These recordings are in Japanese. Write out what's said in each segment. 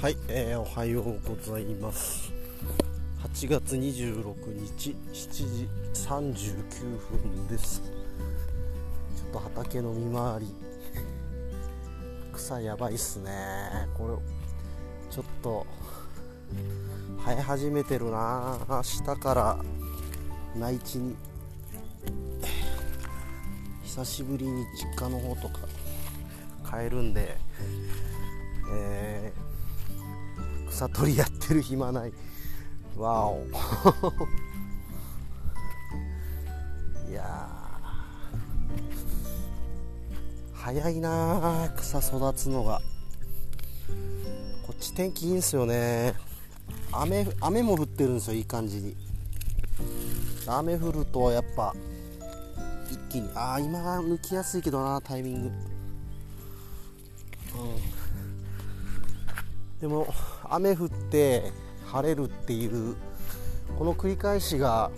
はい、えー、おはようございます。8月26日7時39分です。ちょっと畑の見回り。草やばいっすね。これちょっと生え始めてるな。明日から内地に。久しぶりに実家の方とか帰るんでえー、草取りやってる暇ない。わお。いや早いな草育つのが。こっち天気いいんすよね。雨雨も降ってるんですよいい感じに。雨降るとやっぱ一気に。ああ今が抜きやすいけどなタイミング。うん。でも雨降って晴れるっていうこの繰り返しが、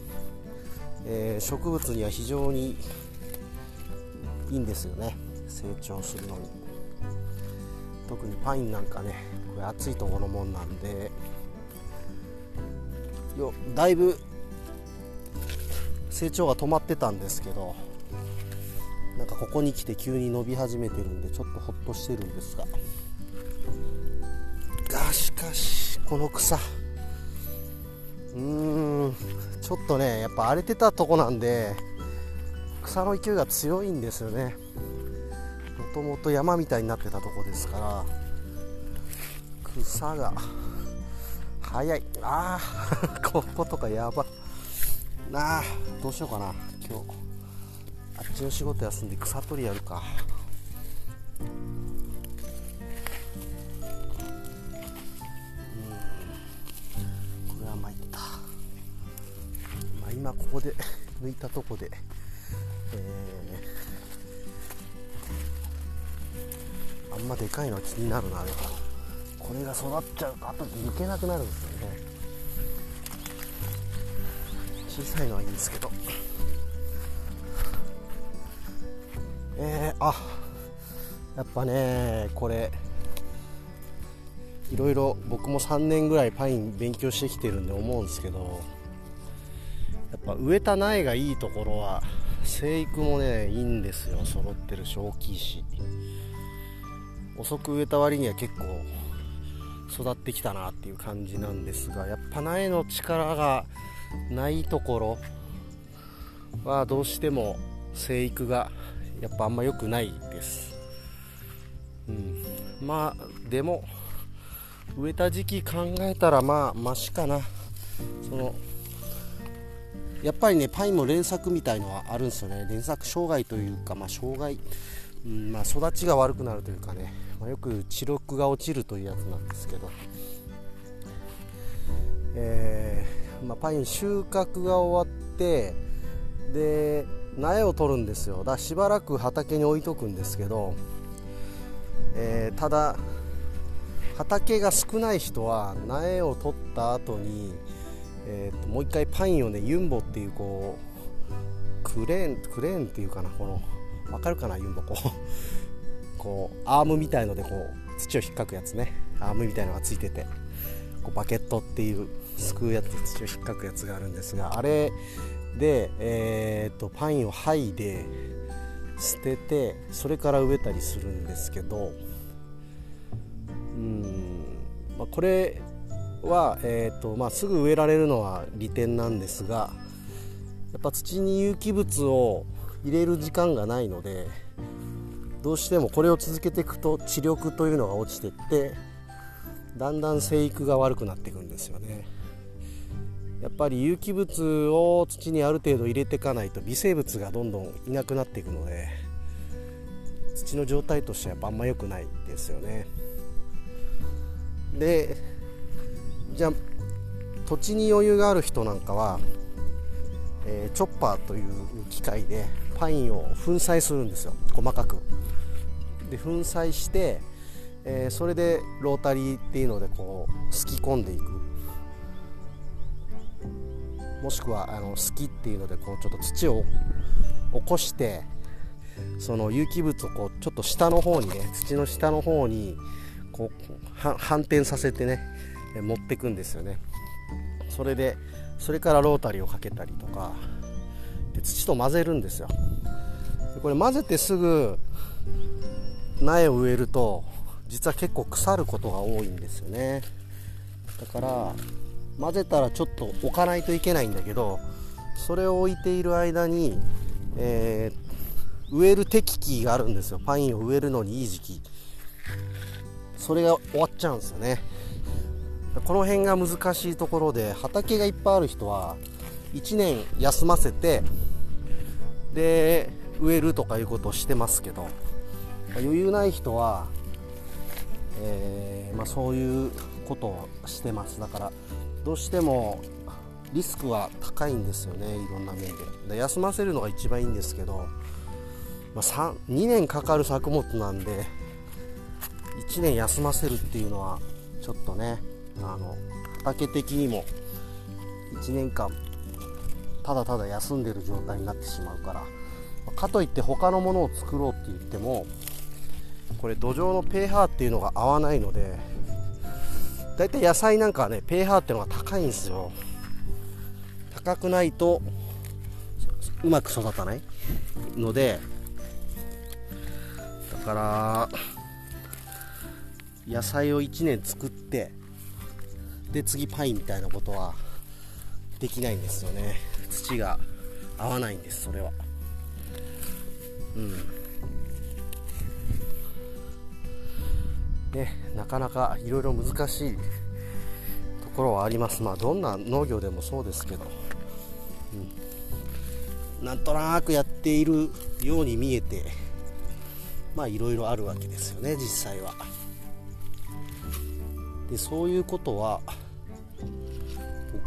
えー、植物には非常にいいんですよね。成長するのに。特にパインなんかねこれ暑いところのもんなんで。よだいぶ成長が止まってたんですけどなんかここに来て急に伸び始めてるんでちょっとほっとしてるんですが。かしこの草。うーん。ちょっとねやっぱ荒れてたとこなんで草の勢いが強いんですよね。もともと山みたいになってたとこですから草が早い。ああ こことかやば。なあ。どうしようかな今日。あっちの仕事休んで草取りやるか。今ここで抜いたとこでえー、あんまでかいのは気になるなでもこれが育っちゃうと後で抜けなくなるんですよね。小さいのはいいんですけど。えー、あやっぱねこれいろいろ僕も3年ぐらいパイン勉強してきてるんで思うんですけどぱ植えた苗がいいところは生育もねいいんですよ。揃ってるし大きいし遅く植えた割には結構育ってきたなっていう感じなんですがやっぱ苗の力がないところはどうしても生育がやっぱあんま良くないです、うん、まあでも植えた時期考えたらまあマシかな。そのやっぱりねパインも連作みたいのはあるんですよね。連作障害というかまあ障害、うんまあ、育ちが悪くなるというかね、まあ、よく知力が落ちるというやつなんですけど。えーまあ、パイン収穫が終わってで苗を取るんですよ。だからしばらく畑に置いとくんですけど、えー、ただ畑が少ない人は苗を取った後に、えーと、もう一回パインをねユンボっていうこうクレーンクレーンっていうかなこの分かるかなユンボこう。こうアームみたいのでこう土を引っかくやつね。アームみたいのがついてて。こうバケットっていうすくうやつ土を引っかくやつがあるんですがあれで、えーと、パインを剥いで捨ててそれから植えたりするんですけどうん、まあ、これは、えーとまあ、すぐ植えられるのは利点なんですがやっぱ土に有機物を入れる時間がないのでどうしてもこれを続けていくと知力というのが落ちてってだんだん生育が悪くなっていくんですよね。やっぱり有機物を土にある程度入れていかないと微生物がどんどんいなくなっていくので土の状態としてはあんま良くないですよね。でじゃ土地に余裕がある人なんかは、えー、チョッパーという機械でパインを粉砕するんですよ。細かく。で粉砕してえー、それでロータリーっていうのでこうすき込んでいく。もしくはあのすきっていうのでこうちょっと土を起こしてその有機物をこうちょっと下の方にね土の下の方にこう反転させてね持ってくんですよね。それでそれからロータリーをかけたりとかで土と混ぜるんですよ。でこれ混ぜてすぐ苗を植えると実は結構腐ることが多いんですよね。だから混ぜたらちょっと置かないといけないんだけどそれを置いている間に、えー、植える適期があるんですよ。パインを植えるのにいい時期。それが終わっちゃうんですよね。この辺が難しいところで畑がいっぱいある人は1年休ませてで植えるとかいうことをしてますけど余裕ない人は、えー、まあ、そういうことをしてます。だからどうしてもリスクは高いんですよねいろんな面で。で休ませるのが一番いいんですけど、まあ、2年かかる作物なんで1年休ませるっていうのはちょっとねあの畑的にも1年間ただただ休んでる状態になってしまうからかといって他のものを作ろうって言ってもこれ土壌の pH っていうのが合わないのでだいたい野菜なんかはね pH っていうのが高いんですよ。高くないとうまく育たないのでだから野菜を1年作ってで次パイみたいなことはできないんですよね。土が合わないんですそれは。うん。ねなかなかいろいろ難しいところはあります。まあどんな農業でもそうですけど、うん、なんとなくやっているように見えてまあいろいろあるわけですよね実際は。でそういうことは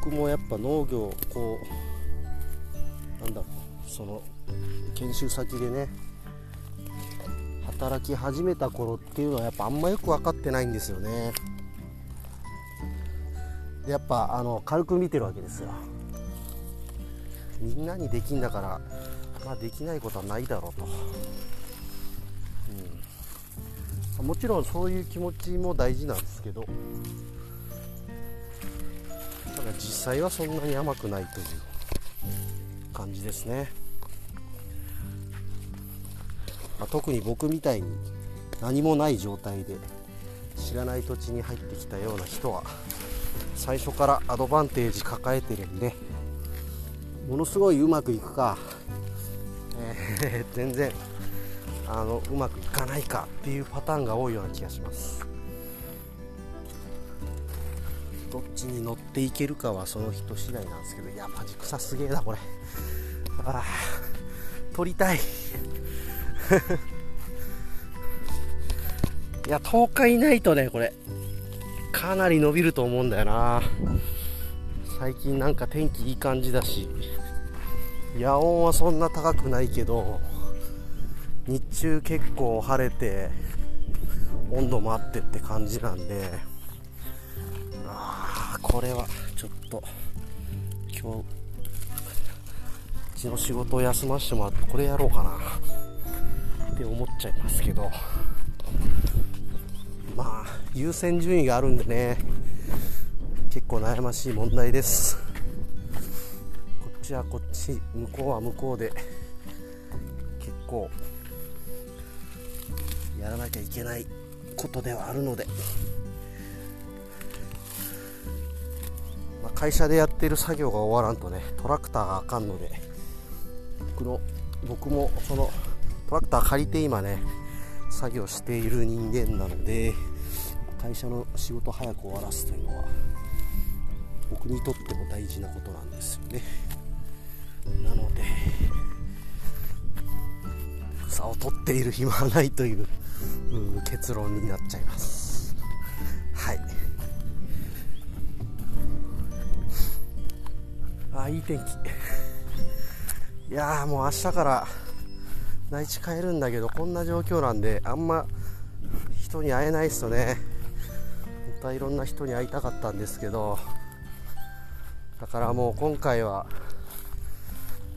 僕もやっぱ農業こうなんだろうその研修先でね働き始めた頃っていうのはやっぱあんまよく分かってないんですよね。でやっぱあの軽く見てるわけですよ。みんなにできんだからまあできないことはないだろうと、うん、もちろんそういう気持ちも大事なんですけど実際はそんなに甘くないという感じですね。まあ、特に僕みたいに何もない状態で知らない土地に入ってきたような人は最初からアドバンテージ抱えてるんでものすごいうまくいくか、えー、全然あのうまくいかないかっていうパターンが多いような気がします。どっちに乗っていけるかはその人次第なんですけどいやマジ草すげえなこれ。ああ取りたい。いや10日いないとねこれ。かなり伸びると思うんだよな。最近なんか天気いい感じだし。夜温はそんな高くないけど日中結構晴れて温度もあってって感じなんで。これはちょっと今日うちの仕事を休ませてもらってこれやろうかな。って思っちゃいますけど。まあ優先順位があるんでね。結構悩ましい問題です。こっちはこっち向こうは向こうで。結構やらなきゃいけないことではあるので、まあ、会社でやってる作業が終わらんとねトラクターがあかんので。僕の僕もそのトラクター借りて今ね作業している人間なので会社の仕事早く終わらすというのは僕にとっても大事なことなんですよね。なので草を取っている暇はないという結論になっちゃいます。あいい天気。いやもう明日から内地帰るんだけどこんな状況なんであんま人に会えないっすよね。本当はいろんな人に会いたかったんですけどだからもう今回は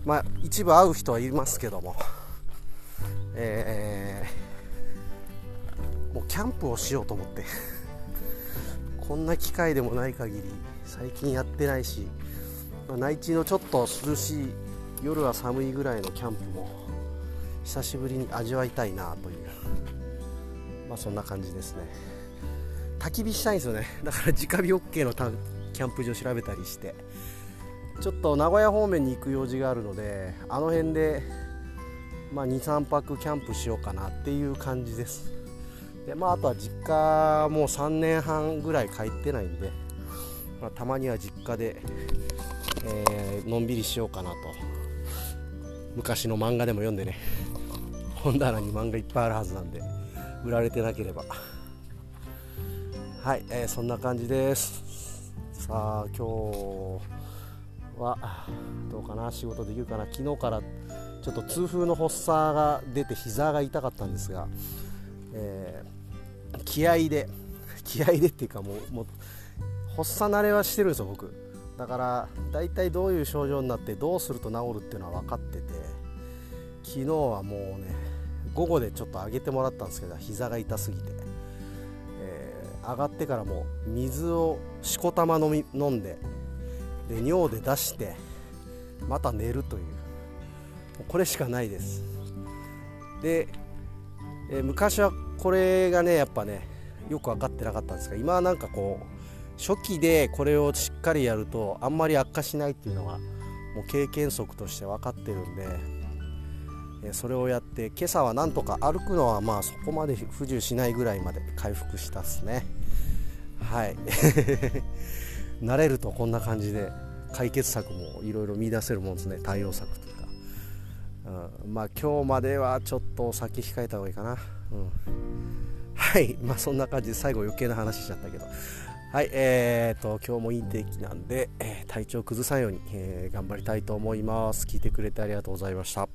まあ一部会う人はいますけどもえー、もうキャンプをしようと思ってこんな機会でもない限り最近やってないし、内地のちょっと涼しい夜は寒いぐらいのキャンプも久しぶりに味わいたいなというまあそんな感じですね。焚き火したいんですよね。だから直火 OK のキャンプ場調べたりしてちょっと名古屋方面に行く用事があるのであの辺で、まあ、23泊キャンプしようかなっていう感じです。で、まあ、あとは実家もう3年半ぐらい帰ってないんで、まあ、たまには実家で、えー、のんびりしようかなと。昔の漫画でも読んでね。本棚に漫画いっぱいあるはずなんで売られてなければ。はい、えー、そんな感じです。さあ今日はどうかな？仕事できるかな？昨日からちょっと痛風の発作が出て膝が痛かったんですが、えー、気合で気合でっていうかもうもう発作慣れはしてるんですよ僕。だから大体どういう症状になってどうすると治るっていうのは分かってて昨日はもうね午後でちょっと上げてもらったんですけど膝が痛すぎて、えー、上がってからもう水をしこたま飲み飲んでで尿で出してまた寝るという。これしかないです。で、え昔はこれがねやっぱねよく分かってなかったんですが今はなんかこう初期でこれをしっかりやるとあんまり悪化しないっていうのがもう経験則として分かってるんで、それをやって今朝はなんとか歩くのはまあそこまで不自由しないぐらいまで回復したっすね。はい。慣れるとこんな感じで解決策もいろいろ見出せるもんですね。対応策というか、うん、まあ今日まではちょっと先控えた方がいいかな、うん、はい。まあそんな感じで最後余計な話しちゃったけど。はいえーと今日もいい天気なんで、えー、体調崩さんように、えー、頑張りたいと思います。聞いてくれてありがとうございました。